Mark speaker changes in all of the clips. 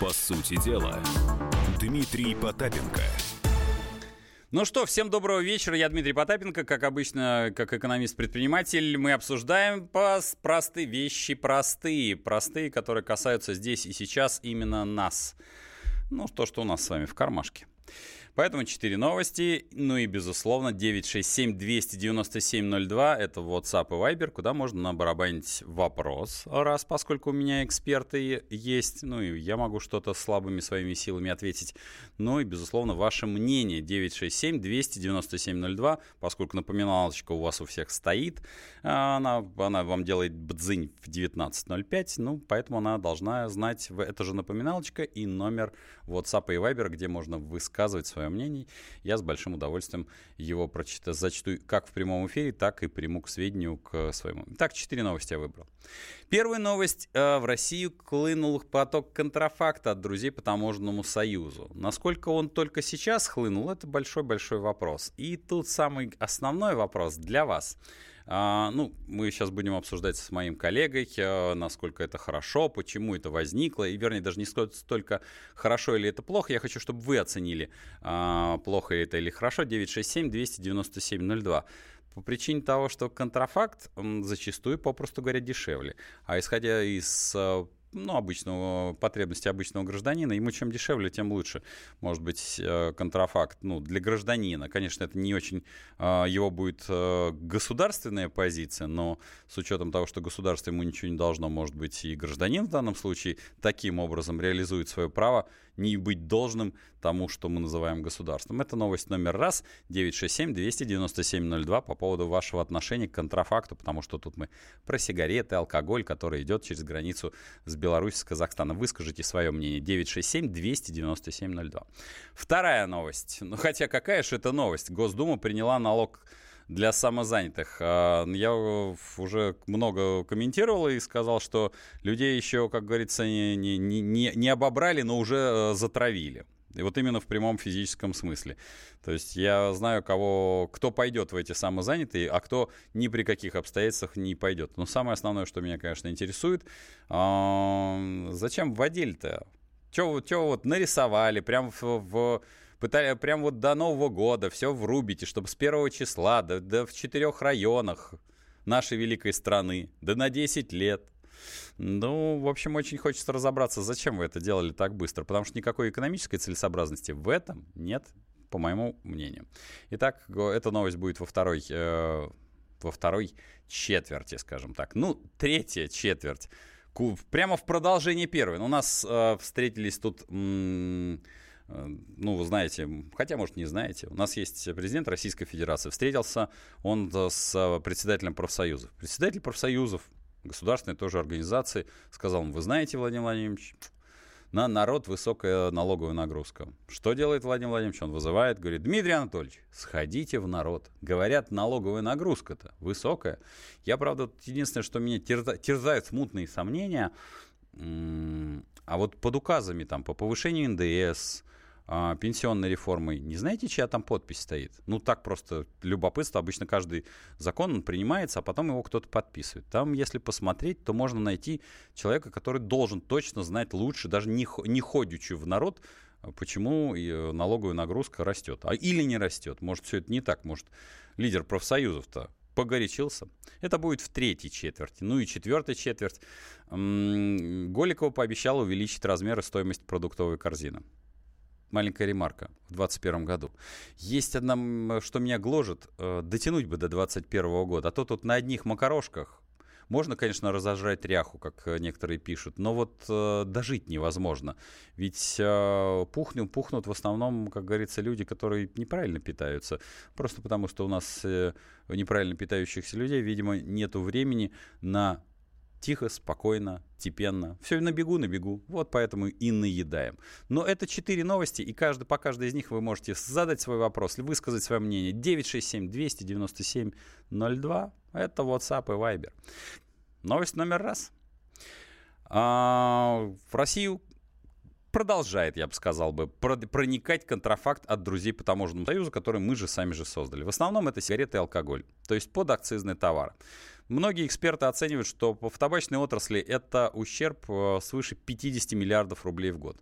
Speaker 1: По сути дела, Дмитрий Потапенко.
Speaker 2: Ну что, всем доброго вечера. Я Дмитрий Потапенко. Как обычно, как экономист-предприниматель, мы обсуждаем простые вещи, простые, простые, которые касаются здесь и сейчас именно нас. Ну, то, что у нас с вами в кармашке. Поэтому 4 новости. Ну и, безусловно, 967-297-02. Это WhatsApp и Viber, куда можно набарабанить вопрос, раз, поскольку у меня эксперты есть. Ну и я могу что-то слабыми своими силами ответить. Ну и, безусловно, ваше мнение. 967-297-02, поскольку напоминалочка у вас у всех стоит. Она, она вам делает бдзынь в 19.05. Ну, поэтому она должна знать это же напоминалочка и номер WhatsApp и Viber, где можно высказывать свое мнение. Я с большим удовольствием его прочитаю, зачту как в прямом эфире, так и приму к сведению к своему. Так, четыре новости я выбрал. Первая новость. Э, в Россию хлынул поток контрафакта от друзей по таможенному союзу. Насколько он только сейчас хлынул, это большой-большой вопрос. И тут самый основной вопрос для вас – а, ну, мы сейчас будем обсуждать с моим коллегой, а, насколько это хорошо, почему это возникло, и, вернее, даже не столько хорошо или это плохо, я хочу, чтобы вы оценили, а, плохо это или хорошо, 967-297-02 по причине того, что контрафакт зачастую, попросту говоря, дешевле. А исходя из ну, обычного, потребности обычного гражданина. Ему чем дешевле, тем лучше. Может быть, э, контрафакт, ну, для гражданина. Конечно, это не очень э, его будет э, государственная позиция, но с учетом того, что государство ему ничего не должно, может быть, и гражданин в данном случае таким образом реализует свое право не быть должным тому, что мы называем государством. Это новость номер раз, 967-297-02 по поводу вашего отношения к контрафакту, потому что тут мы про сигареты, алкоголь, который идет через границу с Беларуси, с Казахстана. Выскажите свое мнение. 967-297-02. Вторая новость. Ну, хотя какая же это новость? Госдума приняла налог для самозанятых. А, я уже много комментировал и сказал, что людей еще, как говорится, не, не, не, не обобрали, но уже э, затравили. И вот именно в прямом физическом смысле. То есть я знаю, кого, кто пойдет в эти самозанятые, а кто ни при каких обстоятельствах не пойдет. Но самое основное, что меня, конечно, интересует, зачем вводили-то? Чего вот нарисовали прям в, в пытали, прям вот до Нового года все врубите, чтобы с первого числа, да, да в четырех районах нашей великой страны, да на 10 лет. Ну, в общем, очень хочется разобраться, зачем вы это делали так быстро, потому что никакой экономической целесообразности в этом нет, по моему мнению. Итак, эта новость будет во второй, э, во второй четверти, скажем так. Ну, третья четверть. Прямо в продолжении первой. У нас э, встретились тут... М- э, ну, вы знаете, хотя, может, не знаете, у нас есть президент Российской Федерации. Встретился он с председателем профсоюзов. Председатель профсоюзов государственной тоже организации, сказал, вы знаете, Владимир Владимирович, на народ высокая налоговая нагрузка. Что делает Владимир Владимирович? Он вызывает, говорит, Дмитрий Анатольевич, сходите в народ. Говорят, налоговая нагрузка-то высокая. Я, правда, единственное, что меня терза, терзают смутные сомнения, а вот под указами там по повышению НДС, а, пенсионной реформой. Не знаете, чья там подпись стоит? Ну, так просто любопытство. Обычно каждый закон он принимается, а потом его кто-то подписывает. Там, если посмотреть, то можно найти человека, который должен точно знать лучше, даже не, не ходячи в народ, почему э, налоговая нагрузка растет. А, или не растет. Может, все это не так. Может, лидер профсоюзов-то погорячился. Это будет в третьей четверти. Ну и четвертая четверть. Голикова пообещала увеличить размеры стоимости продуктовой корзины маленькая ремарка в 2021 году. Есть одна, что меня гложет, э, дотянуть бы до 2021 года, а то тут на одних макарошках можно, конечно, разожрать ряху, как э, некоторые пишут, но вот э, дожить невозможно. Ведь э, пухнут, пухнут в основном, как говорится, люди, которые неправильно питаются. Просто потому, что у нас э, неправильно питающихся людей, видимо, нет времени на тихо, спокойно, степенно. Все на бегу, на бегу. Вот поэтому и наедаем. Но это четыре новости, и каждый, по каждой из них вы можете задать свой вопрос, высказать свое мнение. 967-297-02. Это WhatsApp и Viber. Новость номер раз. А, в Россию продолжает, я бы сказал бы, проникать контрафакт от друзей по таможенному союзу, который мы же сами же создали. В основном это сигареты и алкоголь, то есть подакцизные товары. Многие эксперты оценивают, что в табачной отрасли это ущерб э, свыше 50 миллиардов рублей в год.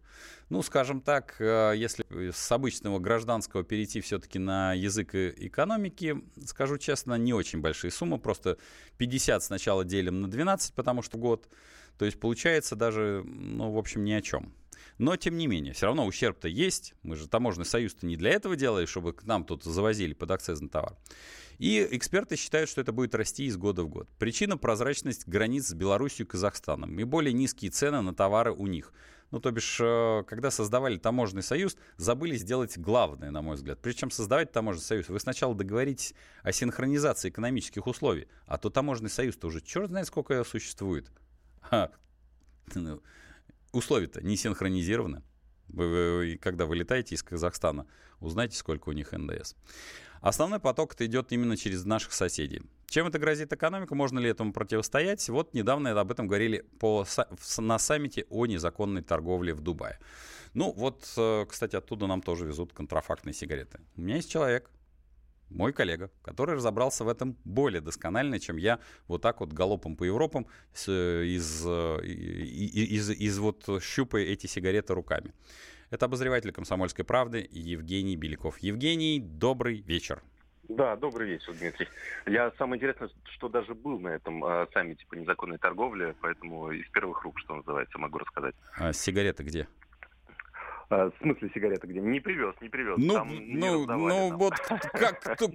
Speaker 2: Ну, скажем так, э, если с обычного гражданского перейти все-таки на язык экономики, скажу честно, не очень большие суммы, просто 50 сначала делим на 12, потому что год, то есть получается даже, ну, в общем, ни о чем. Но, тем не менее, все равно ущерб-то есть. Мы же таможенный союз-то не для этого делали, чтобы к нам тут завозили под акцизный товар. И эксперты считают, что это будет расти из года в год. Причина – прозрачность границ с Беларусью и Казахстаном и более низкие цены на товары у них. Ну, то бишь, э, когда создавали таможенный союз, забыли сделать главное, на мой взгляд. Причем создавать таможенный союз, вы сначала договоритесь о синхронизации экономических условий, а то таможенный союз-то уже черт знает сколько существует. Условия-то не синхронизированы. Вы, когда вы летаете из Казахстана, узнайте, сколько у них НДС. Основной поток это идет именно через наших соседей. Чем это грозит экономику? Можно ли этому противостоять? Вот недавно об этом говорили по, на саммите о незаконной торговле в Дубае. Ну вот, э, кстати, оттуда нам тоже везут контрафактные сигареты. У меня есть человек, мой коллега, который разобрался в этом более досконально, чем я вот так вот галопом по Европам с, из, э, из, из, из вот щупая эти сигареты руками. Это обозреватель «Комсомольской правды» Евгений Беляков. Евгений, добрый вечер.
Speaker 3: Да, добрый вечер, Дмитрий. Я самое интересное, что даже был на этом э, саммите по незаконной торговле, поэтому из первых рук, что называется, могу рассказать.
Speaker 2: А сигареты где?
Speaker 3: А, в смысле сигареты где? Не привез, не привез.
Speaker 2: Ну, там ну, ну вот как, кто,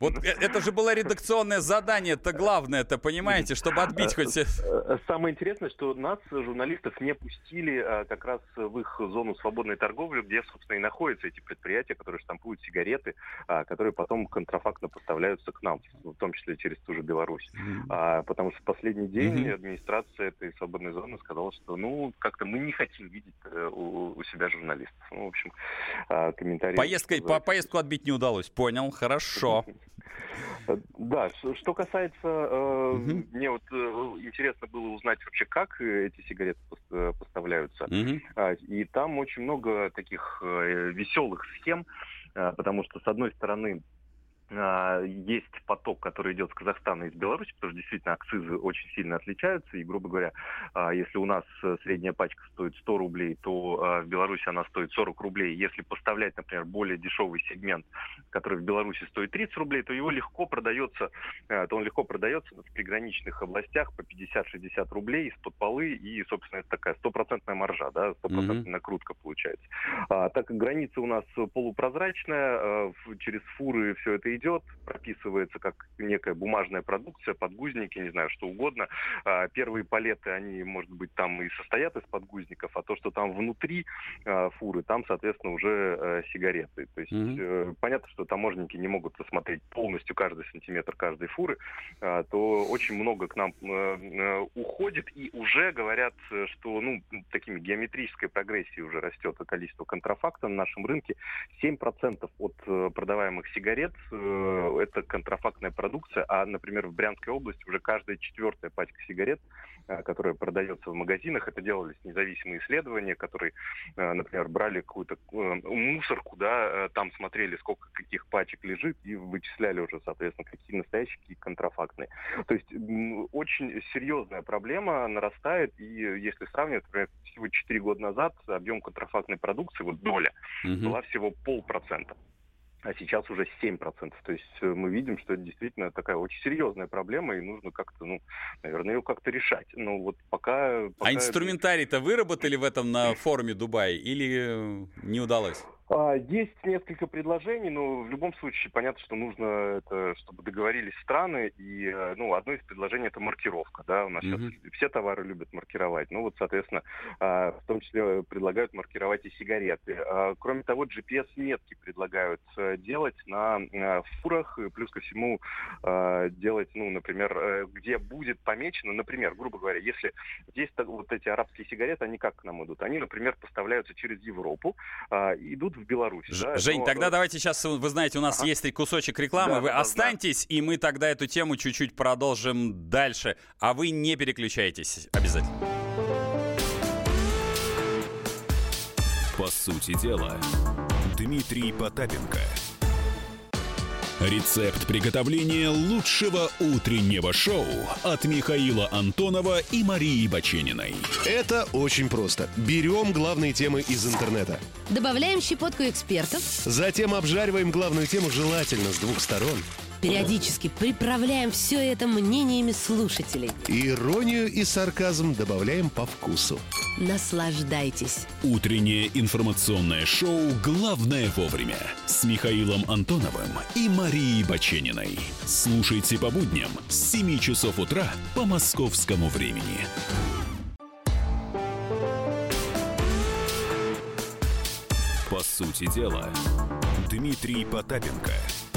Speaker 2: вот э, это же было редакционное задание, это главное, это понимаете, чтобы отбить хоть... Э,
Speaker 3: э, самое интересное, что нас, журналистов, не пустили а, как раз в их зону свободной торговли, где, собственно, и находятся эти предприятия, которые штампуют сигареты, а, которые потом контрафактно поставляются к нам, в том числе через ту же Беларусь. Потому что в последний день администрация этой свободной зоны сказала, что, ну, как-то мы не хотим видеть у себя журналистов. Ну, в общем, комментарии...
Speaker 2: Поездкой, по, поездку отбить не удалось, понял, хорошо.
Speaker 3: Да, что касается, э, мне вот э, интересно было узнать вообще, как эти сигареты э, поставляются. Угу. И там очень много таких веселых схем, потому что, с одной стороны, а, есть поток, который идет с Казахстана и из Беларуси, потому что действительно акцизы очень сильно отличаются. И, грубо говоря, а, если у нас э, средняя пачка стоит 100 рублей, то а, в Беларуси она стоит 40 рублей. Если поставлять, например, более дешевый сегмент, который в Беларуси стоит 30 рублей, то его легко продается, то он легко продается в приграничных областях по 50-60 рублей из-под полы. И, собственно, это такая стопроцентная маржа, да, стопроцентная mm-hmm. накрутка получается. так как граница у нас полупрозрачная, через фуры все это идет, идет, прописывается как некая бумажная продукция, подгузники, не знаю, что угодно. А, первые палеты, они, может быть, там и состоят из подгузников, а то, что там внутри а, фуры, там, соответственно, уже э, сигареты. То есть mm-hmm. понятно, что таможенники не могут осмотреть полностью каждый сантиметр каждой фуры, а, то очень много к нам э, уходит, и уже говорят, что ну, такими геометрической прогрессией уже растет количество контрафакта на нашем рынке. 7% от продаваемых сигарет Э, это контрафактная продукция, а, например, в Брянской области уже каждая четвертая пачка сигарет, э, которая продается в магазинах, это делались независимые исследования, которые, э, например, брали какую-то мусорку, да, там смотрели, сколько каких пачек лежит, и вычисляли уже, соответственно, какие настоящие, какие контрафактные. То есть очень серьезная проблема нарастает, и если сравнивать, например, всего 4 года назад объем контрафактной продукции, вот доля, угу. была всего полпроцента а сейчас уже 7%. То есть э, мы видим, что это действительно такая очень серьезная проблема, и нужно как-то, ну, наверное, ее как-то решать. Но вот пока... пока
Speaker 2: а инструментарий-то выработали в этом на форуме Дубай или не удалось?
Speaker 3: А, есть несколько предложений, но в любом случае понятно, что нужно это, чтобы договорились страны. И э, ну, одно из предложений это маркировка. Да? У нас mm-hmm. сейчас все товары любят маркировать. Ну вот, соответственно, а, в том числе предлагают маркировать и сигареты. А, кроме того, GPS-метки предлагают э, делать на э, фурах, плюс ко всему делать, ну, например, где будет помечено, например, грубо говоря, если здесь вот эти арабские сигареты, они как к нам идут? Они, например, поставляются через Европу, идут в Беларусь.
Speaker 2: Ж, да, Жень, но... тогда э, давайте сейчас, вы знаете, у нас ага. есть кусочек рекламы, да, вы да, останьтесь, да. и мы тогда эту тему чуть-чуть продолжим дальше. А вы не переключайтесь обязательно.
Speaker 1: По сути дела, Дмитрий Потапенко – Рецепт приготовления лучшего утреннего шоу от Михаила Антонова и Марии Бачениной.
Speaker 4: Это очень просто. Берем главные темы из интернета.
Speaker 5: Добавляем щепотку экспертов.
Speaker 4: Затем обжариваем главную тему желательно с двух сторон.
Speaker 5: Периодически приправляем все это мнениями слушателей.
Speaker 4: Иронию и сарказм добавляем по вкусу.
Speaker 5: Наслаждайтесь.
Speaker 1: Утреннее информационное шоу «Главное вовремя» с Михаилом Антоновым и Марией Бачениной. Слушайте по будням с 7 часов утра по московскому времени. По сути дела, Дмитрий Потапенко –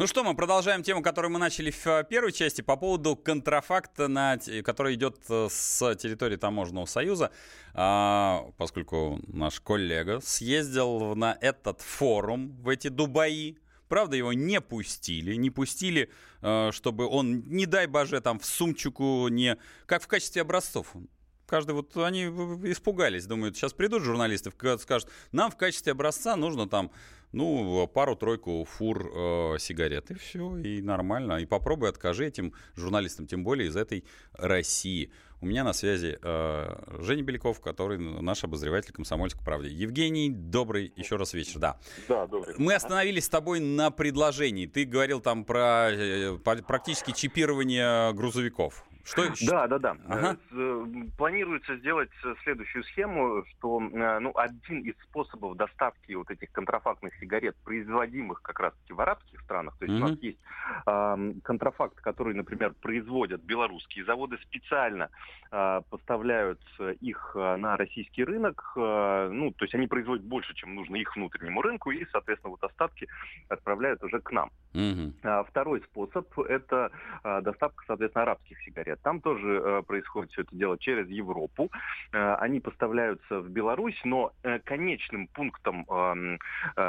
Speaker 2: ну что, мы продолжаем тему, которую мы начали в э, первой части по поводу контрафакта, на, который идет э, с территории Таможенного союза, а, поскольку наш коллега съездил на этот форум, в эти Дубаи, Правда, его не пустили, не пустили, э, чтобы он, не дай боже, там в сумчику не... Как в качестве образцов. Каждый вот они испугались, думают, сейчас придут журналисты, скажут, нам в качестве образца нужно там ну, пару-тройку фур э, сигарет, и все, и нормально. И попробуй откажи этим журналистам, тем более из этой России. У меня на связи э, Женя Беляков, который наш обозреватель «Комсомольской правды». Евгений, добрый еще раз вечер, да.
Speaker 3: Да, добрый.
Speaker 2: Мы остановились с тобой на предложении. Ты говорил там про э, практически чипирование грузовиков.
Speaker 3: Что? Да, да, да. Ага. Э, планируется сделать следующую схему, что э, ну, один из способов доставки вот этих контрафактных сигарет, производимых как раз-таки в арабских странах, то есть mm у нас есть э, контрафакт, который, например, производят белорусские заводы специально э, поставляют их на российский рынок, э, ну, то есть они производят больше, чем нужно их внутреннему рынку, и, соответственно, вот остатки отправляют уже к нам. А, второй способ – это а, доставка, соответственно, арабских сигарет. Там тоже происходит все это дело через Европу. Они поставляются в Беларусь, но э, конечным пунктом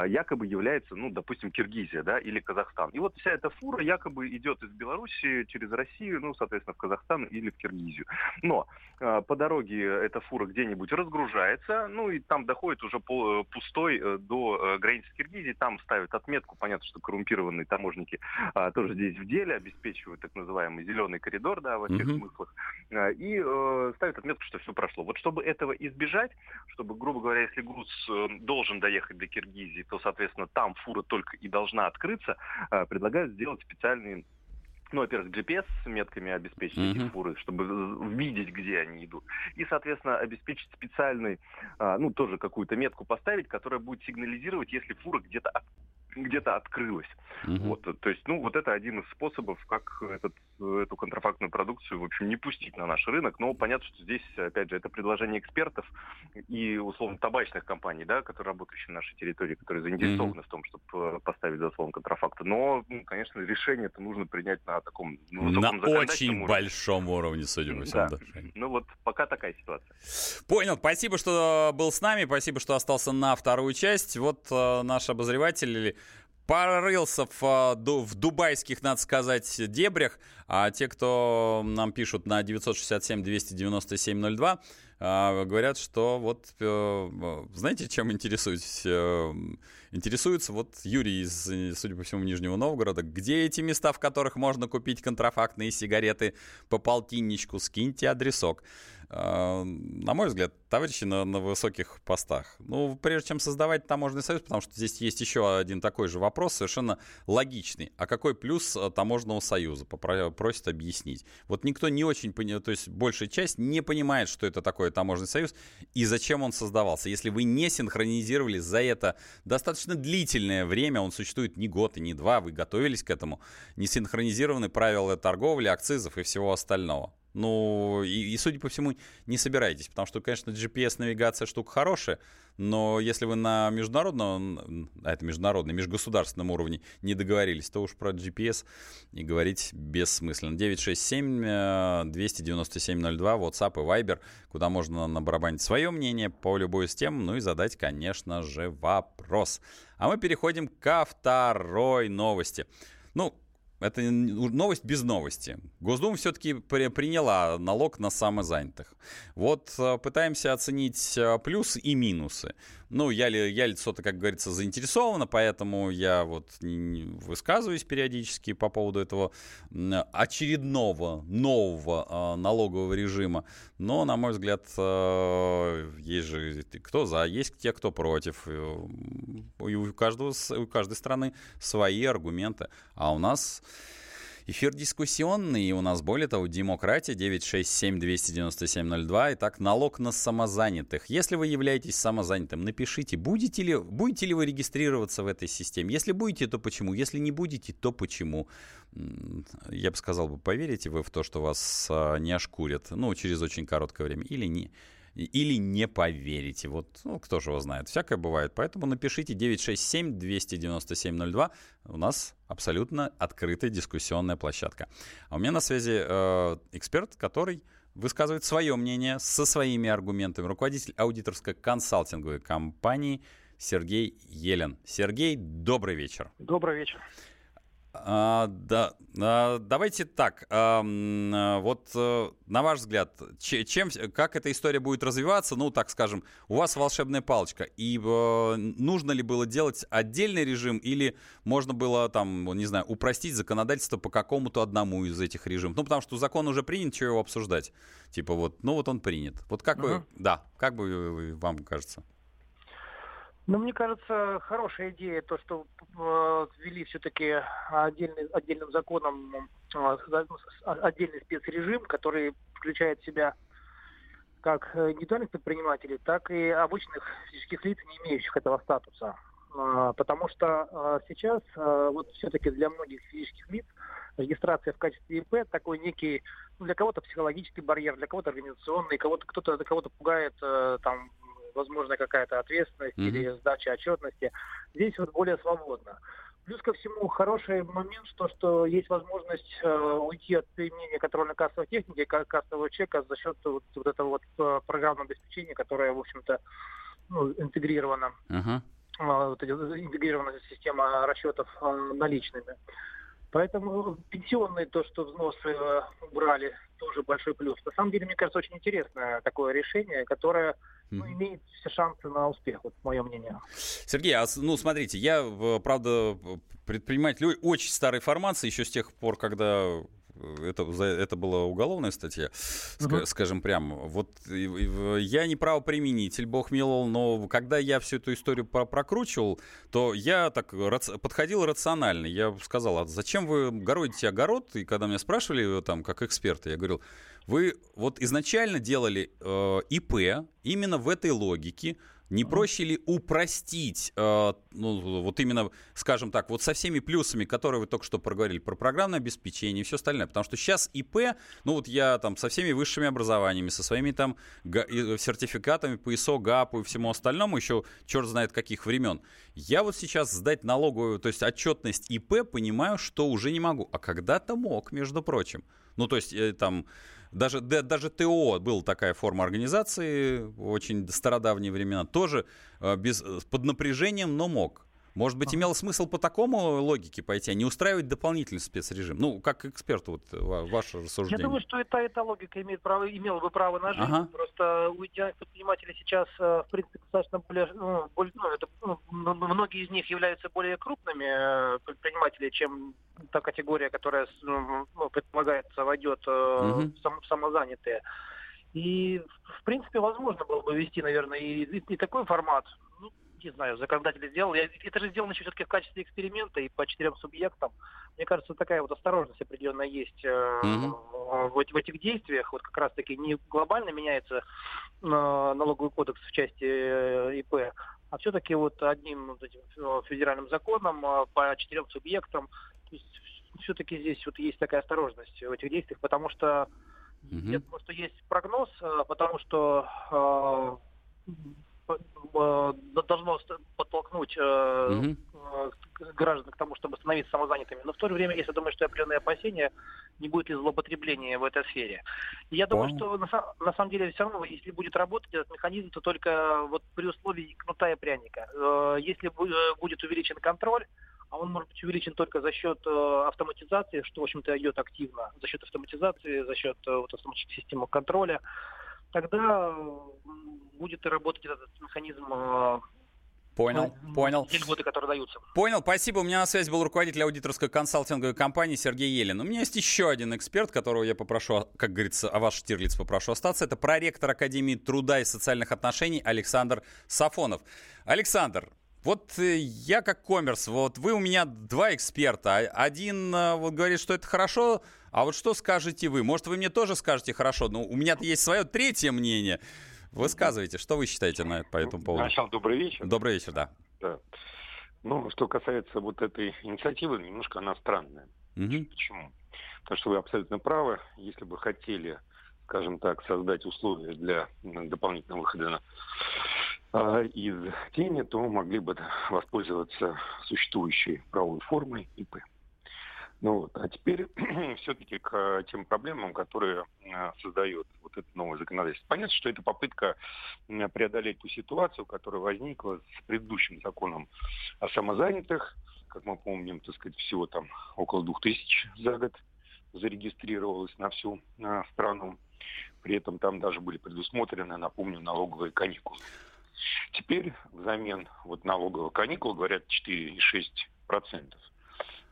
Speaker 3: якобы является, ну, допустим, Киргизия, да, или Казахстан. И вот вся эта фура якобы идет из Беларуси через Россию, ну, соответственно, в Казахстан или в Киргизию. Но по дороге эта фура где-нибудь разгружается, ну, и там доходит уже пустой до границы Киргизии, там ставят отметку, понятно, что коррумпированные таможники тоже здесь в деле, обеспечивают так называемый зеленый коридор, да, во всех смыслах, э, и э, ставит отметку, что все прошло. Вот чтобы этого избежать, чтобы, грубо говоря, если груз э, должен доехать до Киргизии, то, соответственно, там фура только и должна открыться, предлагают сделать специальные ну, во-первых, GPS с метками обеспечить uh-huh. эти фуры, чтобы видеть, где они идут. И, соответственно, обеспечить специальный, ну, тоже какую-то метку поставить, которая будет сигнализировать, если фура где-то где-то открылась. Угу. Вот, то есть, ну, вот это один из способов, как этот, эту контрафактную продукцию, в общем, не пустить на наш рынок. Но понятно, что здесь, опять же, это предложение экспертов и, условно, табачных компаний, да, которые работающие на нашей территории, которые заинтересованы угу. в том, чтобы э, поставить заслон контрафакта. Но, ну, конечно, решение это нужно принять на таком
Speaker 2: ну, На очень уровне. большом уровне, судя по всему. Да.
Speaker 3: Ну вот пока такая ситуация.
Speaker 2: Понял. Спасибо, что был с нами. Спасибо, что остался на вторую часть. Вот э, наш обозреватель порылся в, а, в дубайских, надо сказать, дебрях. А те, кто нам пишут на 967-297-02, а, говорят, что вот, э, знаете, чем интересуетесь? Э, интересуется вот Юрий из, судя по всему, Нижнего Новгорода. Где эти места, в которых можно купить контрафактные сигареты по полтинничку? Скиньте адресок. А, на мой взгляд, товарищи на, на высоких постах. Ну, прежде чем создавать таможенный союз, потому что здесь есть еще один такой же вопрос, совершенно логичный. А какой плюс э, таможенного союза? Просят объяснить. Вот никто не очень понимает, то есть большая часть не понимает, что это такое таможенный союз и зачем он создавался. Если вы не синхронизировали за это достаточно длительное время, он существует не год и не два, вы готовились к этому, не синхронизированы правила торговли, акцизов и всего остального. Ну, и, и, судя по всему, не собираетесь, потому что, конечно, GPS-навигация штука хорошая, но если вы на международном, а это международный, межгосударственном уровне не договорились, то уж про GPS и говорить бессмысленно. 967-297-02, WhatsApp и Viber, куда можно набарабанить свое мнение по любой из тем, ну и задать, конечно же, вопрос. А мы переходим ко второй новости. Ну, это новость без новости. Госдума все-таки при, приняла налог на самозанятых. Вот э, пытаемся оценить э, плюсы и минусы. Ну, я, я лицо-то, как говорится, заинтересовано, поэтому я вот высказываюсь периодически по поводу этого очередного нового э, налогового режима. Но, на мой взгляд, э, есть же кто за, есть те, кто против. И у, каждого, у каждой страны свои аргументы. А у нас Эфир дискуссионный, и у нас, более того, демократия 967-297-02. Итак, налог на самозанятых. Если вы являетесь самозанятым, напишите, будете ли, будете ли вы регистрироваться в этой системе. Если будете, то почему? Если не будете, то почему? Я бы сказал, бы, поверите вы в то, что вас а, не ошкурят, ну, через очень короткое время, или не или не поверите. Вот, ну, кто же его знает. Всякое бывает. Поэтому напишите 967-297-02. У нас абсолютно открытая дискуссионная площадка. А у меня на связи э, эксперт, который высказывает свое мнение со своими аргументами. Руководитель аудиторской консалтинговой компании Сергей Елен. Сергей, добрый вечер.
Speaker 6: Добрый вечер.
Speaker 2: А, да, а, давайте так. А, вот э, на ваш взгляд, чем, как эта история будет развиваться? Ну, так скажем, у вас волшебная палочка. И э, нужно ли было делать отдельный режим или можно было там, не знаю, упростить законодательство по какому-то одному из этих режимов? Ну, потому что закон уже принят, что его обсуждать? Типа вот, ну вот он принят. Вот как uh-huh. вы, да, как бы вам кажется?
Speaker 6: Ну, мне кажется, хорошая идея то, что э, ввели все-таки отдельный, отдельным законом э, отдельный спецрежим, который включает в себя как индивидуальных предпринимателей, так и обычных физических лиц, не имеющих этого статуса. Э, потому что э, сейчас э, вот все-таки для многих физических лиц регистрация в качестве ИП такой некий, ну, для кого-то психологический барьер, для кого-то организационный, кого-то кто-то кого-то пугает э, там возможно, какая-то ответственность mm-hmm. или сдача отчетности. Здесь вот более свободно. Плюс ко всему хороший момент, что, что есть возможность э, уйти от применения контрольно-кассовой техники, кассового чека за счет вот, вот этого вот э, программного обеспечения, которое, в общем-то, ну, интегрировано. Uh-huh. Э, вот, интегрированная система расчетов э, наличными. Поэтому пенсионные, то, что взносы э, убрали, тоже большой плюс. На самом деле, мне кажется, очень интересное такое решение, которое ну, имеет все шансы на успех, вот мое мнение.
Speaker 2: Сергей, а, ну смотрите, я, правда, предприниматель очень старой формации, еще с тех пор, когда это, это была уголовная статья, uh-huh. скажем прямо. Вот я не правоприменитель, бог миловал, но когда я всю эту историю прокручивал, то я так подходил рационально. Я сказал, а зачем вы городите огород? И когда меня спрашивали там как эксперта, я говорил, вы вот изначально делали э, ИП именно в этой логике, не проще ли упростить, э, ну, вот именно, скажем так, вот со всеми плюсами, которые вы только что проговорили, про программное обеспечение и все остальное? Потому что сейчас ИП, ну вот я там со всеми высшими образованиями, со своими там сертификатами по ИСО, ГАПу и всему остальному, еще черт знает каких времен, я вот сейчас сдать налоговую, то есть отчетность ИП, понимаю, что уже не могу. А когда-то мог, между прочим. Ну, то есть э, там даже, да, даже ТО была такая форма организации, очень стародавние времена, тоже э, без, э, под напряжением, но мог. Может быть, имело смысл по такому логике пойти, а не устраивать дополнительный спецрежим? Ну, как эксперт, вот ваше рассуждение.
Speaker 6: Я думаю, что эта, эта логика имеет право, имела бы право на жизнь. Ага. Просто у идеальных предпринимателей сейчас, э, в принципе, достаточно более, ну, более ну, это, ну, многие из них являются более крупными э, предпринимателями, чем та категория, которая ну, ну предполагается войдет угу. сам, самозанятые. И, в принципе, возможно было бы вести, наверное, и, и, и такой формат. Не знаю, законодатель сделал. Я, это же сделано еще все-таки в качестве эксперимента и по четырем субъектам. Мне кажется, такая вот осторожность определенная есть э, mm-hmm. в, в этих действиях. Вот как раз-таки не глобально меняется э, налоговый кодекс в части э, ИП, а все-таки вот одним вот этим э, федеральным законом э, по четырем субъектам. То есть все-таки здесь вот есть такая осторожность в этих действиях, потому что mm-hmm. я думаю, что есть прогноз, э, потому что Э, должно подтолкнуть угу. граждан к тому, чтобы становиться самозанятыми. Но в то же время, если думаю, что определенные опасения, не будет ли злоупотребления в этой сфере. И я думаю, что на, на самом деле все равно, если будет работать этот механизм, то только вот при условии кнута и пряника. Если будет увеличен контроль, а он может быть увеличен только за счет автоматизации, что, в общем-то, идет активно, за счет автоматизации, за счет вот, автоматических систем контроля тогда будет и работать этот механизм э,
Speaker 2: Понял, ну, понял.
Speaker 6: Те льготы, которые даются.
Speaker 2: Понял, спасибо. У меня на связи был руководитель аудиторской консалтинговой компании Сергей Елен. У меня есть еще один эксперт, которого я попрошу, как говорится, а ваш Штирлиц попрошу остаться. Это проректор Академии труда и социальных отношений Александр Сафонов. Александр, вот э, я как коммерс, вот вы у меня два эксперта. Один э, вот говорит, что это хорошо, а вот что скажете вы? Может, вы мне тоже скажете хорошо, но у меня есть свое третье мнение. Высказывайте, что вы считаете на, по этому поводу?
Speaker 7: Сначала добрый вечер.
Speaker 2: Добрый вечер, да.
Speaker 7: да. Ну, что касается вот этой инициативы, немножко она странная. Угу. Почему? Потому что вы абсолютно правы. Если бы хотели, скажем так, создать условия для дополнительного выхода э, из тени, то могли бы воспользоваться существующей правовой формой ИП. Ну, вот. А теперь все-таки к э, тем проблемам, которые э, создает вот это новое законодательство. Понятно, что это попытка преодолеть ту ситуацию, которая возникла с предыдущим законом о самозанятых. Как мы помним, так сказать, всего там около двух тысяч за год зарегистрировалось на всю на страну. При этом там даже были предусмотрены, напомню, налоговые каникулы. Теперь взамен вот налоговых каникул говорят 4,6%.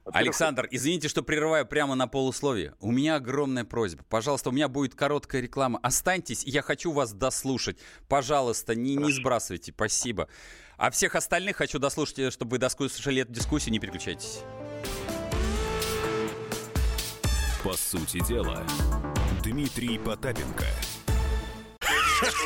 Speaker 2: Александр, извините, что прерываю прямо на полусловие. У меня огромная просьба. Пожалуйста, у меня будет короткая реклама. Останьтесь, я хочу вас дослушать. Пожалуйста, не, не сбрасывайте. Спасибо. А всех остальных хочу дослушать, чтобы вы дослушали эту дискуссию. Не переключайтесь.
Speaker 1: По сути дела, Дмитрий Потапенко –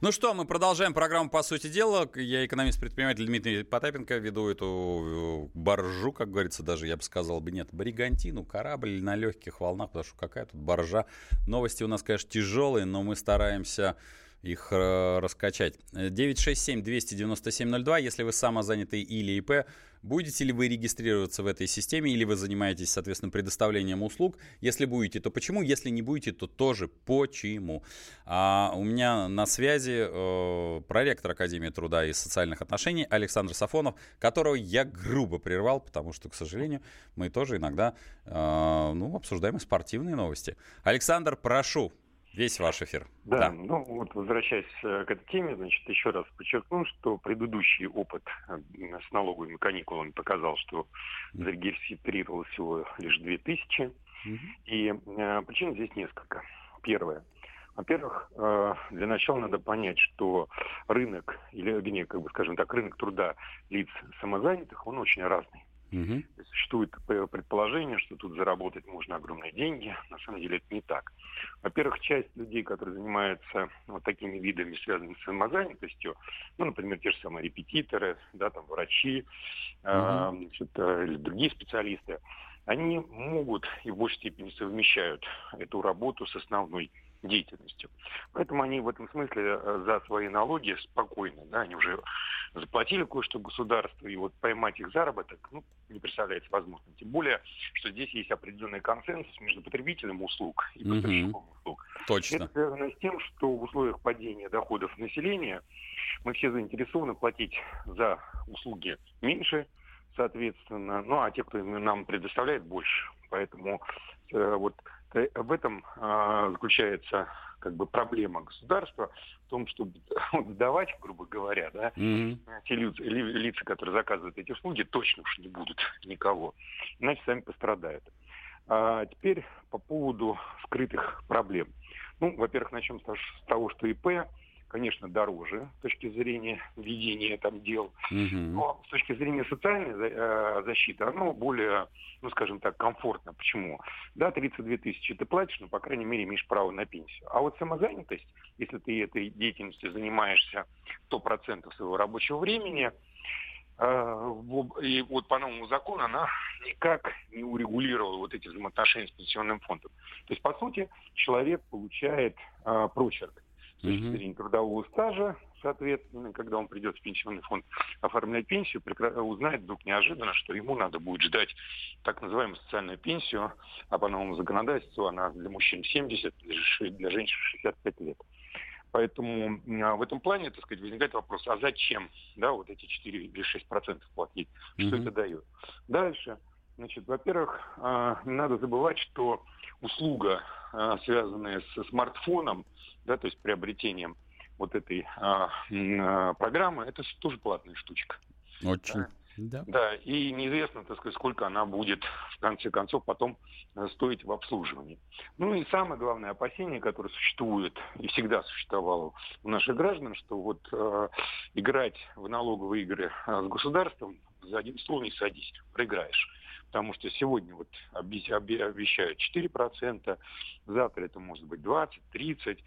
Speaker 2: ну что, мы продолжаем программу «По сути дела». Я экономист-предприниматель Дмитрий Потапенко, веду эту э, баржу, как говорится, даже я бы сказал бы, нет, бригантину, корабль на легких волнах, потому что какая тут баржа. Новости у нас, конечно, тяжелые, но мы стараемся их э, раскачать. 967-297-02, если вы самозанятый или ИП, Будете ли вы регистрироваться в этой системе или вы занимаетесь, соответственно, предоставлением услуг? Если будете, то почему? Если не будете, то тоже почему? А у меня на связи э, проректор Академии труда и социальных отношений Александр Сафонов, которого я грубо прервал, потому что, к сожалению, мы тоже иногда э, ну, обсуждаем спортивные новости. Александр, прошу, Весь ваш эфир.
Speaker 7: Да, да, ну вот возвращаясь э, к этой теме, значит, еще раз подчеркну, что предыдущий опыт э, с налоговыми каникулами показал, что зарегистрировалось всего лишь 2000. Угу. И э, причин здесь несколько. Первое. Во-первых, э, для начала надо понять, что рынок, или, вернее, как бы, скажем так, рынок труда лиц самозанятых, он очень разный. Угу. Существует предположение, что тут заработать можно огромные деньги. На самом деле это не так. Во-первых, часть людей, которые занимаются вот такими видами, связанными с самозанятостью, ну, например, те же самые репетиторы, да, там, врачи угу. э, значит, или другие специалисты, они могут и в большей степени совмещают эту работу с основной деятельностью. Поэтому они в этом смысле э, за свои налоги спокойно, да, они уже заплатили кое-что государству, и вот поймать их заработок, ну, не представляется возможным. Тем более, что здесь есть определенный консенсус между потребителем услуг и поставщиком угу. услуг.
Speaker 2: Точно.
Speaker 7: Это связано с тем, что в условиях падения доходов населения мы все заинтересованы платить за услуги меньше, соответственно, ну а те, кто нам предоставляет, больше. Поэтому э, вот в этом э, заключается как бы проблема государства в том, чтобы сдавать, грубо говоря, да, mm-hmm. те лица, лица, которые заказывают эти услуги, точно уж не будут никого, иначе сами пострадают. А теперь по поводу скрытых проблем. Ну, во-первых, начнем с того, что ИП конечно, дороже с точки зрения ведения там дел. Угу. Но с точки зрения социальной э, защиты оно более, ну, скажем так, комфортно. Почему? Да, 32 тысячи ты платишь, но, по крайней мере, имеешь право на пенсию. А вот самозанятость, если ты этой деятельностью занимаешься 100% своего рабочего времени, и вот по новому закону она никак не урегулировала вот эти взаимоотношения с пенсионным фондом. То есть, по сути, человек получает а, прочерк с точки зрения трудового стажа, соответственно, когда он придет в пенсионный фонд оформлять пенсию, узнает вдруг неожиданно, что ему надо будет ждать так называемую социальную пенсию, а по новому законодательству она для мужчин 70, для женщин 65 лет. Поэтому в этом плане, так сказать, возникает вопрос, а зачем, да, вот эти 4 или 6 процентов платить, что mm-hmm. это дает? Дальше, значит, во-первых, а, не надо забывать, что услуга, а, связанная с смартфоном, да, то есть приобретением вот этой а, программы, это тоже платная штучка.
Speaker 2: Очень.
Speaker 7: Да. Да. да, и неизвестно, так сказать, сколько она будет, в конце концов, потом э, стоить в обслуживании. Ну и самое главное опасение, которое существует и всегда существовало у наших граждан, что вот э, играть в налоговые игры э, с государством за один стол не садись, проиграешь. Потому что сегодня вот обещают 4%, завтра это может быть 20, 30.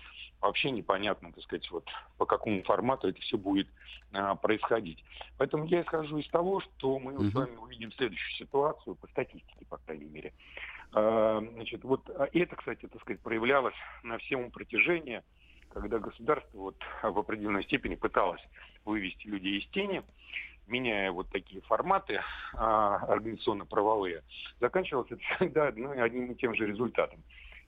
Speaker 7: Вообще непонятно, так сказать, вот по какому формату это все будет а, происходить. Поэтому я исхожу из того, что мы uh-huh. с вами увидим следующую ситуацию, по статистике, по крайней мере. А, значит, вот это, кстати, так сказать, проявлялось на всем протяжении когда государство вот в определенной степени пыталось вывести людей из тени, меняя вот такие форматы а, организационно-правовые, заканчивалось это всегда одним и тем же результатом.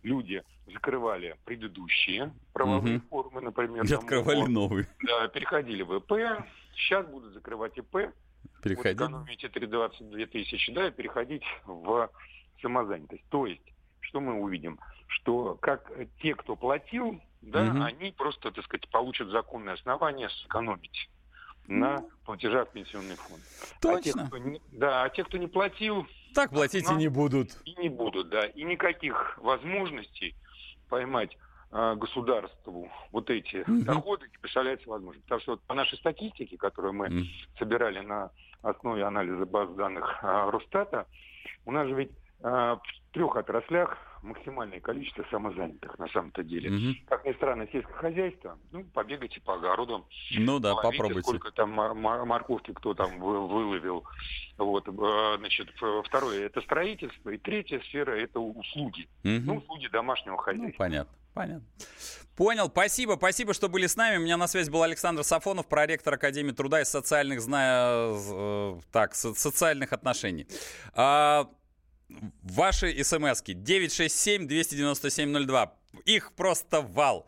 Speaker 7: Люди закрывали предыдущие правовые угу. формы, например.
Speaker 2: И открывали там, новые.
Speaker 7: Да, переходили в ИП, сейчас будут закрывать ИП,
Speaker 2: Переходить.
Speaker 7: Вот экономить эти 22 тысячи, да, и переходить в самозанятость. То есть, что мы увидим? Что как те, кто платил, да, угу. они просто, так сказать, получат законное основание сэкономить на платежах в пенсионный фонд.
Speaker 2: Точно. А те, кто
Speaker 7: не, да, а те, кто не платил...
Speaker 2: Так платить и не будут.
Speaker 7: И не будут, да. И никаких возможностей поймать а, государству вот эти mm-hmm. доходы не представляется возможным. Потому что вот по нашей статистике, которую мы mm-hmm. собирали на основе анализа баз данных а, Росстата, у нас же ведь в трех отраслях максимальное количество самозанятых на самом-то деле. Угу. Как ни странно, сельское хозяйство, ну, побегайте по огородам.
Speaker 2: Ну да, половите, попробуйте.
Speaker 7: Сколько там морковки кто там выловил. Вот, э, значит, второе, это строительство. И третья сфера, это услуги. Угу. Ну, услуги домашнего ну, хозяйства. Ну,
Speaker 2: понятно. Понятно. Понял, спасибо, спасибо, что были с нами. У меня на связи был Александр Сафонов, проректор Академии труда и социальных, зная, э, так, социальных отношений. Ваши смски 967-297-02. Их просто вал.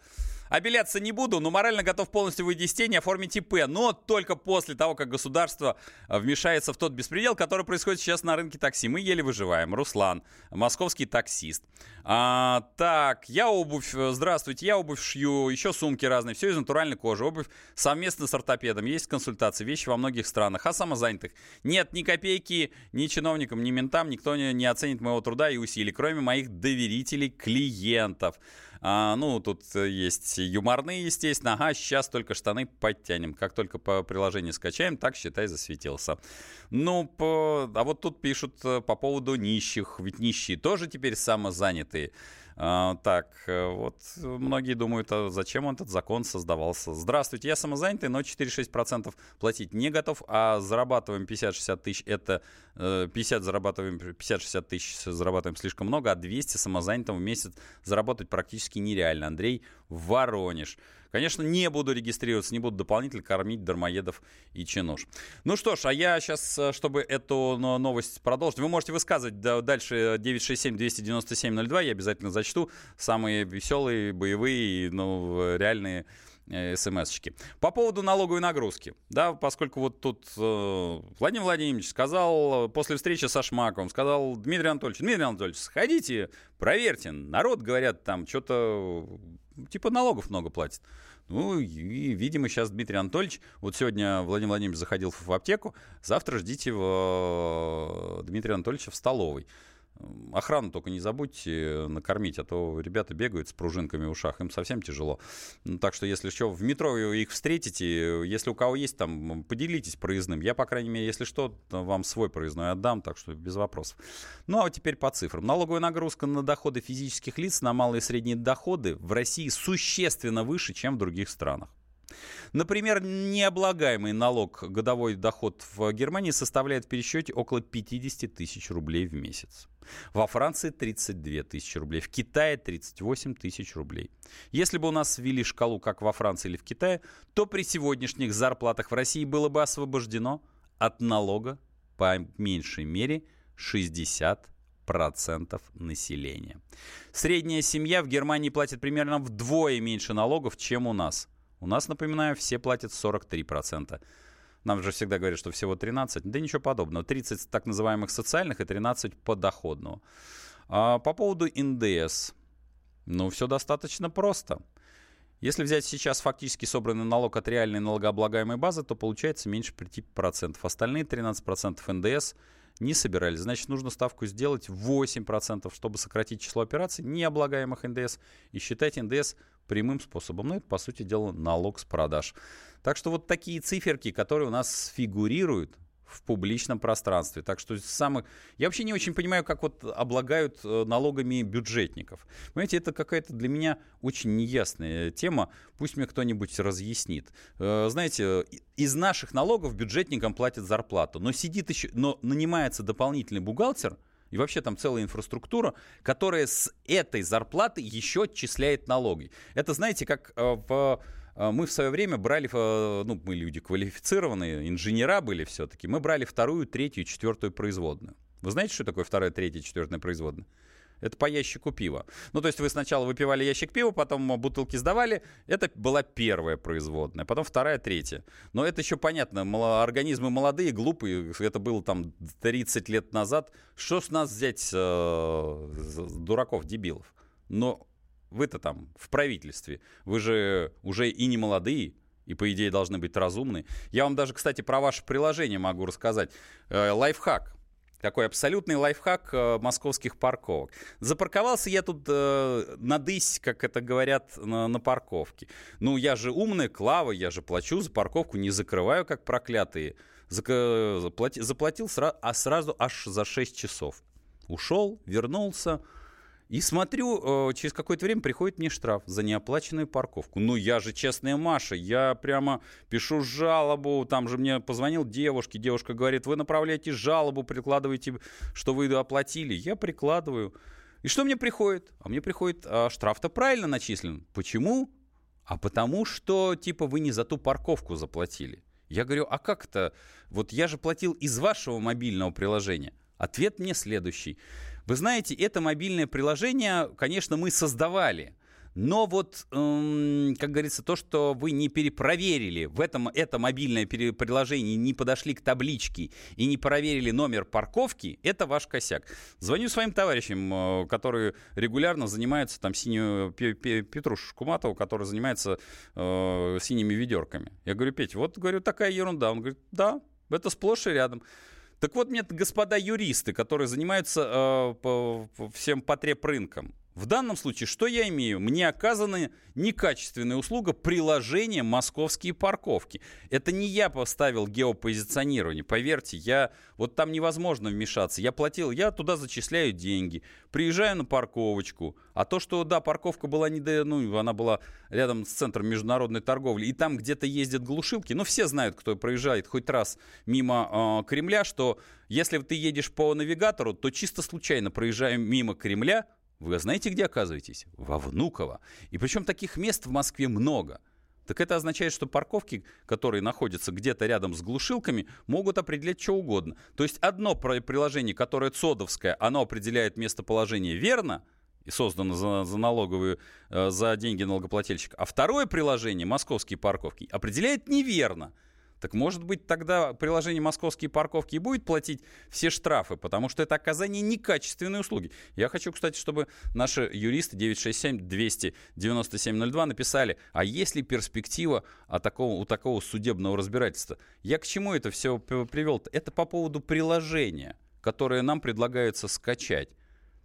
Speaker 2: Обеляться не буду, но морально готов полностью выйти из тени, оформить ИП, но только после того, как государство э, вмешается в тот беспредел, который происходит сейчас на рынке такси. Мы еле выживаем. Руслан, московский таксист. А, так, я обувь, э, здравствуйте, я обувь шью, еще сумки разные, все из натуральной кожи. Обувь совместно с ортопедом, есть консультации, вещи во многих странах. А самозанятых? Нет ни копейки ни чиновникам, ни ментам, никто не, не оценит моего труда и усилий, кроме моих доверителей, клиентов. А, ну, тут э, есть юморные, естественно. Ага, сейчас только штаны подтянем. Как только по приложению скачаем, так, считай, засветился. Ну, по... а вот тут пишут э, по поводу нищих. Ведь нищие тоже теперь самозанятые. А, так, э, вот многие думают, а зачем этот закон создавался. Здравствуйте, я самозанятый, но 4-6% платить не готов, а зарабатываем 50-60 тысяч, это 50 э, зарабатываем, 50-60 тысяч зарабатываем слишком много, а 200 самозанятым в месяц заработать практически нереально. Андрей Воронеж. Конечно, не буду регистрироваться, не буду дополнительно кормить дармоедов и чинуш. Ну что ж, а я сейчас, э, чтобы эту новость продолжить, вы можете высказывать дальше 967-297-02, я обязательно зачту. Самые веселые, боевые, ну, реальные смс-очки. По поводу налоговой нагрузки, да, поскольку вот тут э, Владимир Владимирович сказал после встречи со Шмаковым, сказал Дмитрий Анатольевич, Дмитрий Анатольевич, сходите, проверьте, народ, говорят, там что-то типа налогов много платит. Ну, и, видимо, сейчас Дмитрий Анатольевич, вот сегодня Владимир Владимирович заходил в аптеку, завтра ждите в э, Дмитрия Анатольевича в столовой. Охрану только не забудьте накормить, а то ребята бегают с пружинками в ушах, им совсем тяжело. Ну, так что, если что, в метро их встретите, если у кого есть там, поделитесь проездным. Я, по крайней мере, если что, вам свой проездной отдам, так что без вопросов. Ну, а теперь по цифрам. Налоговая нагрузка на доходы физических лиц, на малые и средние доходы в России существенно выше, чем в других странах. Например, необлагаемый налог годовой доход в Германии составляет в пересчете около 50 тысяч рублей в месяц. Во Франции 32 тысячи рублей, в Китае 38 тысяч рублей. Если бы у нас ввели шкалу, как во Франции или в Китае, то при сегодняшних зарплатах в России было бы освобождено от налога по меньшей мере 60 процентов населения. Средняя семья в Германии платит примерно вдвое меньше налогов, чем у нас. У нас, напоминаю, все платят 43%. Нам же всегда говорят, что всего 13. Да ничего подобного. 30 так называемых социальных и 13 подоходного. А по поводу НДС. Ну, все достаточно просто. Если взять сейчас фактически собранный налог от реальной налогооблагаемой базы, то получается меньше 5%. Остальные 13% НДС не собирались. Значит, нужно ставку сделать 8%, чтобы сократить число операций, необлагаемых НДС, и считать НДС прямым способом. Ну, это, по сути дела, налог с продаж. Так что вот такие циферки, которые у нас фигурируют в публичном пространстве. Так что самых... Я вообще не очень понимаю, как вот облагают э, налогами бюджетников. Понимаете, это какая-то для меня очень неясная тема. Пусть мне кто-нибудь разъяснит. Э, знаете, из наших налогов бюджетникам платят зарплату, но сидит еще, но нанимается дополнительный бухгалтер, и вообще там целая инфраструктура, которая с этой зарплаты еще отчисляет налоги. Это, знаете, как э, в а, мы в свое время брали, э, ну, мы люди квалифицированные, инженера были все-таки, мы брали вторую, третью, четвертую производную. Вы знаете, что такое вторая, третья, четвертая производная? Это по ящику пива. Ну, то есть вы сначала выпивали ящик пива, потом бутылки сдавали. Это была первая производная, потом вторая, третья. Но это еще понятно. Организмы молодые, глупые. Это было там 30 лет назад. Что с нас взять э, дураков, дебилов? Но вы-то там в правительстве, вы же уже и не молодые, и, по идее, должны быть разумны. Я вам даже, кстати, про ваше приложение могу рассказать. Э, лайфхак. Такой абсолютный лайфхак э, московских парковок. Запарковался я тут э, надысь, как это говорят, на, на парковке. Ну, я же умная Клава, я же плачу за парковку, не закрываю, как проклятые. Заплати, заплатил сра- а сразу аж за 6 часов. Ушел, вернулся, и смотрю, э, через какое-то время приходит мне штраф за неоплаченную парковку. Ну, я же честная Маша, я прямо пишу жалобу, там же мне позвонил девушке, девушка говорит, вы направляете жалобу, прикладываете, что вы оплатили. Я прикладываю. И что мне приходит? А мне приходит, а штраф-то правильно начислен. Почему? А потому что, типа, вы не за ту парковку заплатили. Я говорю, а как это? Вот я же платил из вашего мобильного приложения. Ответ мне следующий. Вы знаете, это мобильное приложение, конечно, мы создавали. Но вот, эм, как говорится, то, что вы не перепроверили в этом это мобильное приложение, не подошли к табличке и не проверили номер парковки, это ваш косяк. Звоню своим товарищам, э, которые регулярно занимаются там синюю Петруш Шкуматову, который занимается э, синими ведерками. Я говорю, Петя, вот говорю такая ерунда. Он говорит, да, это сплошь и рядом. Так вот, мне господа юристы, которые занимаются э, по, всем потреб рынком, в данном случае что я имею? Мне оказана некачественная услуга приложения «Московские парковки». Это не я поставил геопозиционирование. Поверьте, я вот там невозможно вмешаться. Я платил, я туда зачисляю деньги, приезжаю на парковочку. А то, что, да, парковка была не ну, она была рядом с центром международной торговли, и там где-то ездят глушилки. Ну, все знают, кто проезжает хоть раз мимо э, Кремля, что если ты едешь по навигатору, то чисто случайно проезжаем мимо Кремля, вы знаете, где оказываетесь? Во Внуково. И причем таких мест в Москве много. Так это означает, что парковки, которые находятся где-то рядом с глушилками, могут определять что угодно. То есть одно приложение, которое ЦОДовское, оно определяет местоположение верно, и создано за, за налоговые, э, за деньги налогоплательщика. А второе приложение, московские парковки, определяет неверно. Так может быть тогда приложение «Московские парковки» и будет платить все штрафы, потому что это оказание некачественной услуги. Я хочу, кстати, чтобы наши юристы 967-297-02 написали, а есть ли перспектива о такого, у такого судебного разбирательства? Я к чему это все привел? -то? Это по поводу приложения, которое нам предлагается скачать.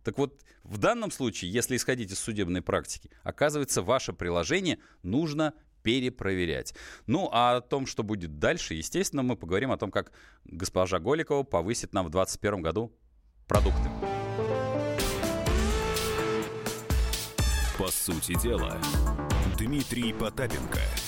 Speaker 2: Так вот, в данном случае, если исходить из судебной практики, оказывается, ваше приложение нужно перепроверять. Ну, а о том, что будет дальше, естественно, мы поговорим о том, как госпожа Голикова повысит нам в 2021 году продукты.
Speaker 1: По сути дела, Дмитрий Потапенко –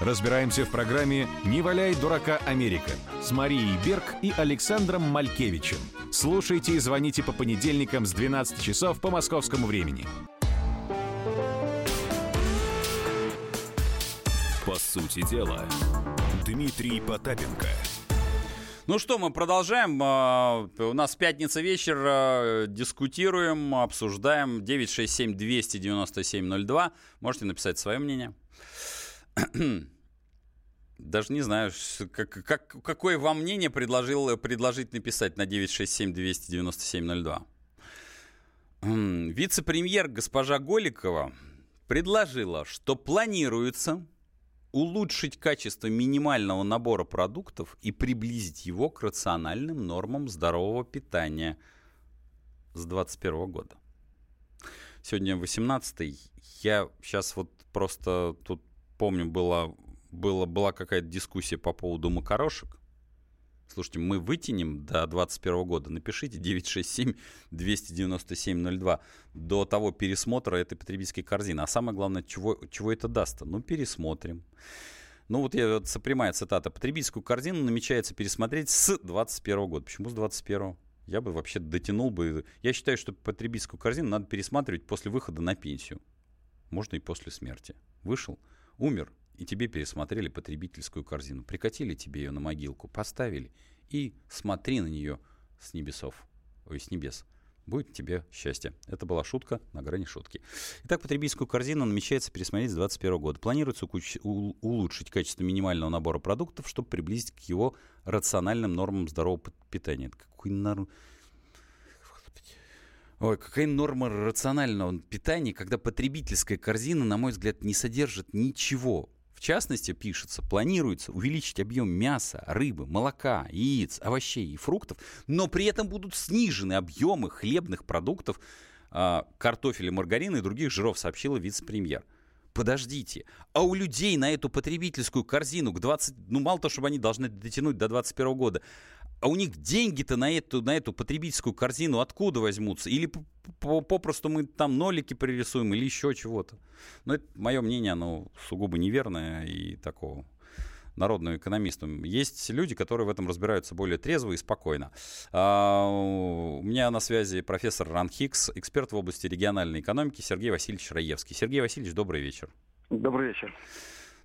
Speaker 8: Разбираемся в программе «Не валяй дурака Америка» с Марией Берг и Александром Малькевичем. Слушайте и звоните по понедельникам с 12 часов по московскому времени.
Speaker 1: По сути дела, Дмитрий Потапенко.
Speaker 2: Ну что, мы продолжаем. А, у нас пятница вечер. А, дискутируем, обсуждаем. 967-297-02. Можете написать свое мнение. Даже не знаю, как, как, какое вам мнение предложил, предложить написать на 967-297-02. Вице-премьер госпожа Голикова предложила, что планируется улучшить качество минимального набора продуктов и приблизить его к рациональным нормам здорового питания с 2021 года. Сегодня 18 Я сейчас вот просто тут помню, была, была, была какая-то дискуссия по поводу макарошек. Слушайте, мы вытянем до 2021 года. Напишите 967-297-02 до того пересмотра этой потребительской корзины. А самое главное, чего, чего это даст? Ну, пересмотрим. Ну, вот я, вот прямая цитата. Потребительскую корзину намечается пересмотреть с 2021 года. Почему с 2021? Я бы вообще дотянул бы. Я считаю, что потребительскую корзину надо пересматривать после выхода на пенсию. Можно и после смерти. Вышел, умер, и тебе пересмотрели потребительскую корзину. Прикатили тебе ее на могилку, поставили, и смотри на нее с небесов, ой, с небес. Будет тебе счастье. Это была шутка на грани шутки. Итак, потребительскую корзину намечается пересмотреть с 2021 года. Планируется улучшить качество минимального набора продуктов, чтобы приблизить к его рациональным нормам здорового питания. Какой норм... Ой, какая норма рационального питания, когда потребительская корзина, на мой взгляд, не содержит ничего. В частности, пишется, планируется увеличить объем мяса, рыбы, молока, яиц, овощей и фруктов, но при этом будут снижены объемы хлебных продуктов, э, картофеля, маргарина и других жиров, сообщила вице-премьер. Подождите, а у людей на эту потребительскую корзину к 20, ну мало того, чтобы они должны дотянуть до 2021 года, а у них деньги-то на эту, на эту потребительскую корзину откуда возьмутся? Или попросту мы там нолики пририсуем, или еще чего-то. Но это мое мнение, оно сугубо неверное и такого народного экономиста. Есть люди, которые в этом разбираются более трезво и спокойно. А, у меня на связи профессор Ран Хикс, эксперт в области региональной экономики Сергей Васильевич Раевский. Сергей Васильевич, добрый вечер.
Speaker 7: Добрый вечер.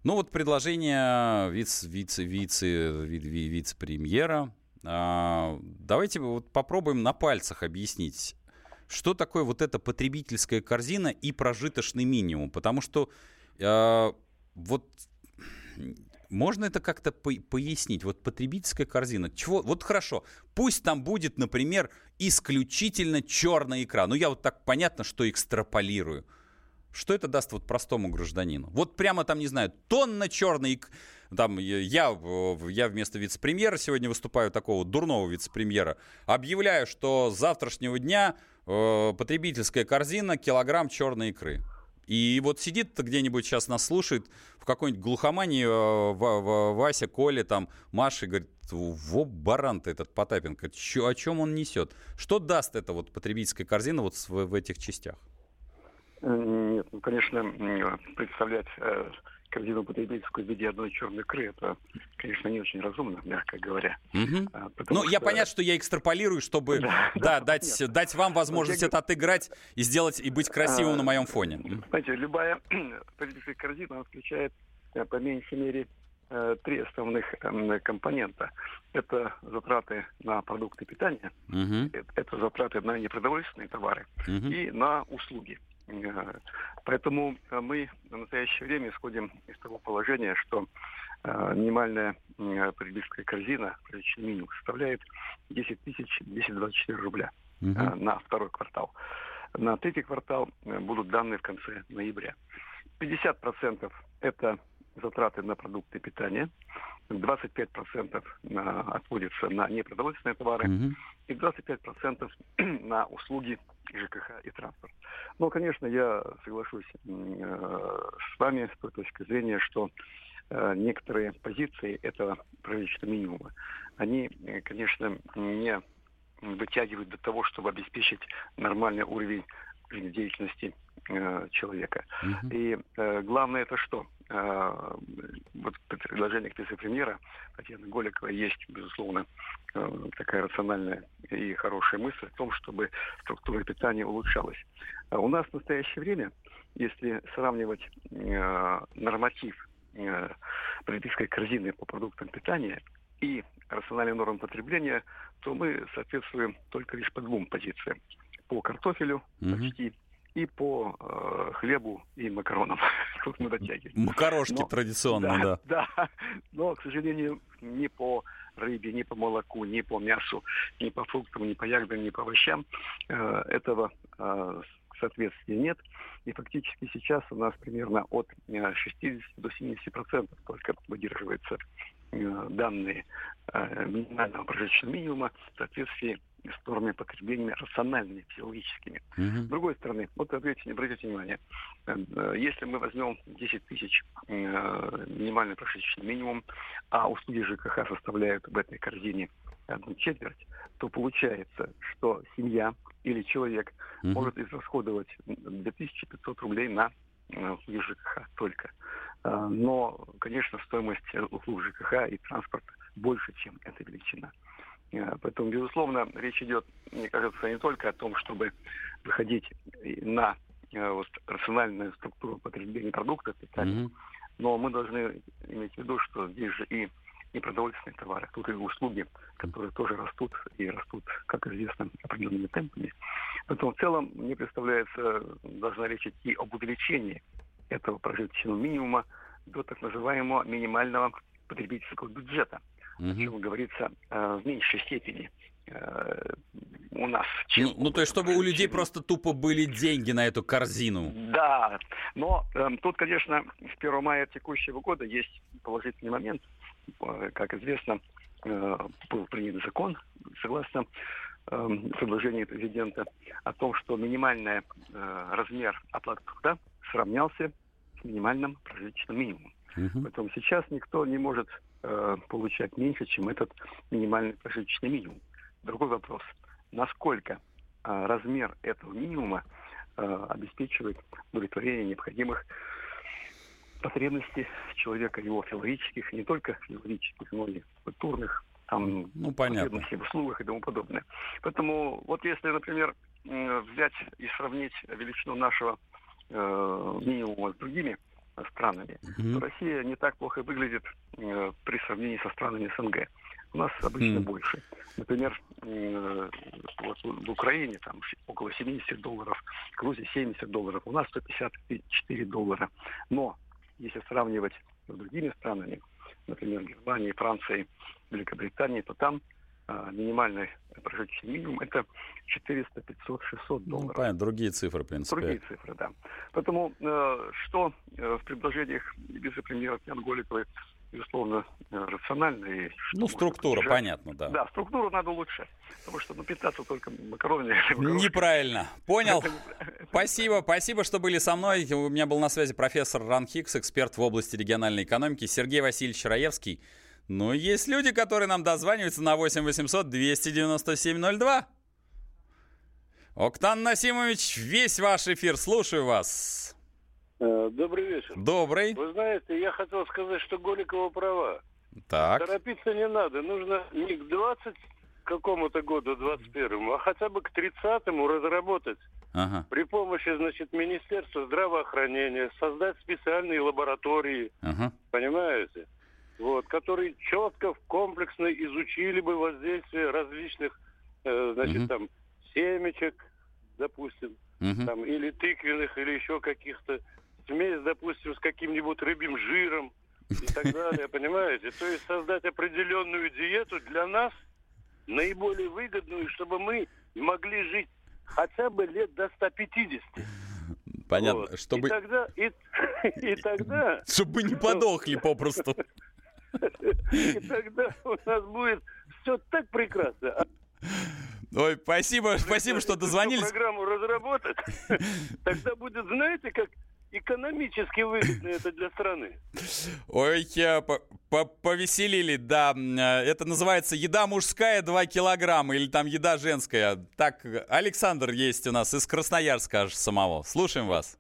Speaker 2: Ну вот предложение вице, вице, вице, вице-премьера а, давайте вот попробуем на пальцах объяснить, что такое вот эта потребительская корзина и прожиточный минимум. Потому что э, вот можно это как-то по пояснить? Вот потребительская корзина. Чего? Вот хорошо. Пусть там будет, например, исключительно черная икра. Ну, я вот так понятно, что экстраполирую. Что это даст вот простому гражданину? Вот прямо там, не знаю, тонна черной там я, я вместо вице-премьера сегодня выступаю, такого дурного вице-премьера, объявляю, что с завтрашнего дня э, потребительская корзина килограмм черной икры. И вот сидит где-нибудь сейчас нас слушает в какой-нибудь глухомании э, Вася, Коля, там, Маша, и говорит, во баран-то этот Потапенко, чё, о чем он несет? Что даст эта вот потребительская корзина вот в, в этих частях?
Speaker 7: Э, нет, ну, конечно, представлять э, корзину потребительскую в виде одной черной икры, это, конечно, не очень разумно, мягко говоря.
Speaker 2: Угу. А, ну, что... я понятно, что я экстраполирую, чтобы да, да, дать, дать вам возможность я... это отыграть и сделать, и быть красивым а, на моем фоне.
Speaker 7: Знаете, любая потребительская корзина включает э, по меньшей мере э, три основных эм, компонента. Это затраты на продукты питания, угу. это затраты на непродовольственные товары угу. и на услуги. Э, поэтому э, мы в настоящее время исходим из того положения, что э, минимальная потребительская корзина, приличный минимум, составляет 10 тысяч 224 рубля угу. на второй квартал. На третий квартал будут данные в конце ноября. 50% это
Speaker 9: затраты на продукты питания, 25% на, отводится на непродовольственные товары mm-hmm. и 25% на услуги ЖКХ и транспорт. Но, конечно, я соглашусь э, с вами с той точки зрения, что э, некоторые позиции этого правительства минимума, они, э, конечно, не вытягивают до того, чтобы обеспечить нормальный уровень жизнедеятельности э, человека. Uh-huh. И э, главное это что? Э, вот в предложениях вице-премьера Татьяны Голиковой есть, безусловно, э, такая рациональная и хорошая мысль в том, чтобы структура питания улучшалась. А у нас в настоящее время, если сравнивать э, норматив э, потребительской корзины по продуктам питания и рациональные нормы потребления, то мы соответствуем только лишь по двум позициям по картофелю угу. почти и по э, хлебу и макаронам. Тут мы дотягиваем.
Speaker 2: Макарошки Но, традиционно, да,
Speaker 9: да. Да, но, к сожалению, ни по рыбе, ни по молоку, ни по мясу, ни по фруктам, ни по ягодам, ни по овощам э, этого э, соответствия нет. И фактически сейчас у нас примерно от 60 э, до 70 процентов только выдерживаются э, данные э, минимального прожиточного минимума в соответствии с нормами потребления рациональными, физиологическими. Uh-huh. С другой стороны, вот обратите, обратите внимание, если мы возьмем 10 тысяч минимальный прожиточный минимум, а услуги ЖКХ составляют в этой корзине одну четверть, то получается, что семья или человек угу. может израсходовать 2500 рублей на услуги ЖКХ только. Но, конечно, стоимость услуг ЖКХ и транспорта больше, чем эта величина. А, поэтому, безусловно, речь идет, мне кажется, не только о том, чтобы выходить на а, вот, рациональную структуру потребления продуктов питания, mm но мы должны иметь в виду, что здесь же и не продовольственные товары, тут и услуги, которые тоже растут и растут, как известно, определенными темпами. Поэтому в целом мне представляется, должна речь идти об увеличении этого прожиточного минимума до так называемого минимального потребительского бюджета, угу. о чем говорится э, в меньшей степени э, у нас.
Speaker 2: Чем ну, ну, то есть, чтобы у людей просто тупо были деньги на эту корзину.
Speaker 9: Да, но э, тут, конечно, с 1 мая текущего года есть положительный момент – Э, как известно, э, был принят закон, согласно эм, предложению президента, о том, что минимальный э, размер оплаты труда сравнялся с минимальным прожиточным минимумом. Угу. Поэтому сейчас никто не может получать меньше, чем этот минимальный прожиточный минимум. Другой вопрос, насколько размер этого минимума обеспечивает удовлетворение необходимых потребности человека, его филологических, не только филологических, но и культурных, там,
Speaker 2: ну, понятно.
Speaker 9: потребностей в услугах и тому подобное. Поэтому вот если, например, взять и сравнить величину нашего э, минимума с другими странами, mm-hmm. то Россия не так плохо выглядит э, при сравнении со странами СНГ. У нас обычно mm-hmm. больше. Например, э, вот в Украине там около 70 долларов, в Грузии 70 долларов, у нас 154 доллара. Но если сравнивать с другими странами, например, Германией, Францией, Великобританией, то там минимальный прожиточный минимум это 400, 500, 600 долларов. Ну,
Speaker 2: понятно, другие цифры, в принципе.
Speaker 9: Другие цифры, да. Поэтому э, что э, в предложениях вице-премьера Ян Голиковой безусловно, э, рационально. И
Speaker 2: ну, структура, понятно, да.
Speaker 9: Да, структуру надо улучшать, потому что ну, питаться только макаронами.
Speaker 2: Неправильно. Понял. Спасибо, спасибо, что были со мной. У меня был на связи профессор Ран Хикс, эксперт в области региональной экономики, Сергей Васильевич Раевский. Но есть люди, которые нам дозваниваются на 8 800 297 02. Октан Насимович, весь ваш эфир, слушаю вас.
Speaker 10: Э, добрый вечер.
Speaker 2: Добрый.
Speaker 10: Вы знаете, я хотел сказать, что Голикова права.
Speaker 2: Так.
Speaker 10: Торопиться не надо. Нужно не к 20 какому-то году, 21-му, а хотя бы к 30-му разработать ага. при помощи, значит, Министерства здравоохранения, создать специальные лаборатории, ага. понимаете? Вот, которые четко, комплексно изучили бы воздействие различных, э, значит, угу. там, семечек, допустим, угу. там, или тыквенных, или еще каких-то смесь, допустим, с каким-нибудь рыбьим жиром и так далее, понимаете? То есть создать определенную диету для нас, наиболее выгодную, чтобы мы могли жить хотя бы лет до 150.
Speaker 2: Понятно. Вот. Чтобы...
Speaker 10: И тогда... И, и тогда...
Speaker 2: Чтобы не подохли попросту.
Speaker 10: И тогда у нас будет все так прекрасно.
Speaker 2: Ой, спасибо, спасибо, что дозвонились.
Speaker 10: Программу разработать, тогда будет, знаете, как экономически выгодно это для страны.
Speaker 2: Ой, повеселили, да. Это называется еда мужская 2 килограмма или там еда женская. Так, Александр есть у нас из Красноярска аж самого. Слушаем вас.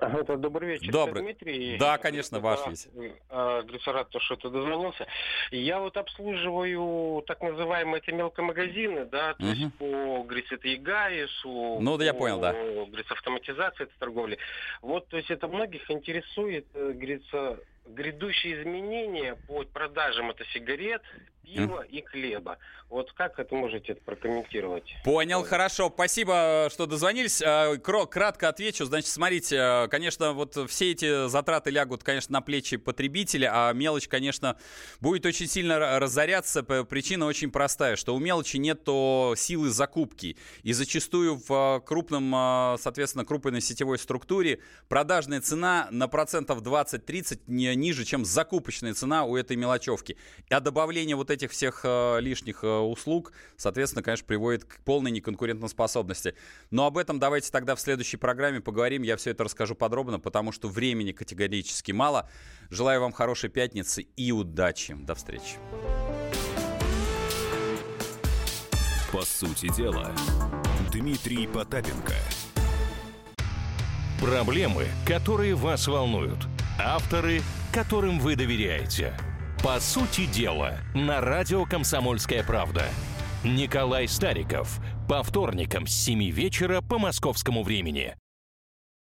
Speaker 11: Это добрый вечер,
Speaker 2: Добрый.
Speaker 11: Дмитрий.
Speaker 2: Да, конечно, ваш весь.
Speaker 11: А, рад, то, что ты дозвонился. Я вот обслуживаю так называемые эти мелкомагазины, да, то угу. есть по, говорится, это ЕГАИСу.
Speaker 2: Ну, да, я понял, да.
Speaker 11: Говорится, автоматизация этой торговли. Вот, то есть это многих интересует, э, говорится, грядущие изменения по продажам это сигарет, пива и хлеба. Вот как это можете прокомментировать?
Speaker 2: Понял, хорошо. Спасибо, что дозвонились. А, кратко отвечу. Значит, смотрите, а, конечно, вот все эти затраты лягут, конечно, на плечи потребителя, а мелочь, конечно, будет очень сильно разоряться. Причина очень простая, что у мелочи нет силы закупки. И зачастую в а, крупном, соответственно, крупной сетевой структуре продажная цена на процентов 20-30 не ниже, чем закупочная цена у этой мелочевки. А добавление этих всех лишних услуг, соответственно, конечно, приводит к полной неконкурентоспособности. Но об этом давайте тогда в следующей программе поговорим. Я все это расскажу подробно, потому что времени категорически мало. Желаю вам хорошей пятницы и удачи. До встречи.
Speaker 1: По сути дела, Дмитрий Потапенко.
Speaker 12: Проблемы, которые вас волнуют. Авторы, которым вы доверяете. По сути дела, на радио «Комсомольская правда». Николай Стариков. По вторникам с 7 вечера по московскому времени.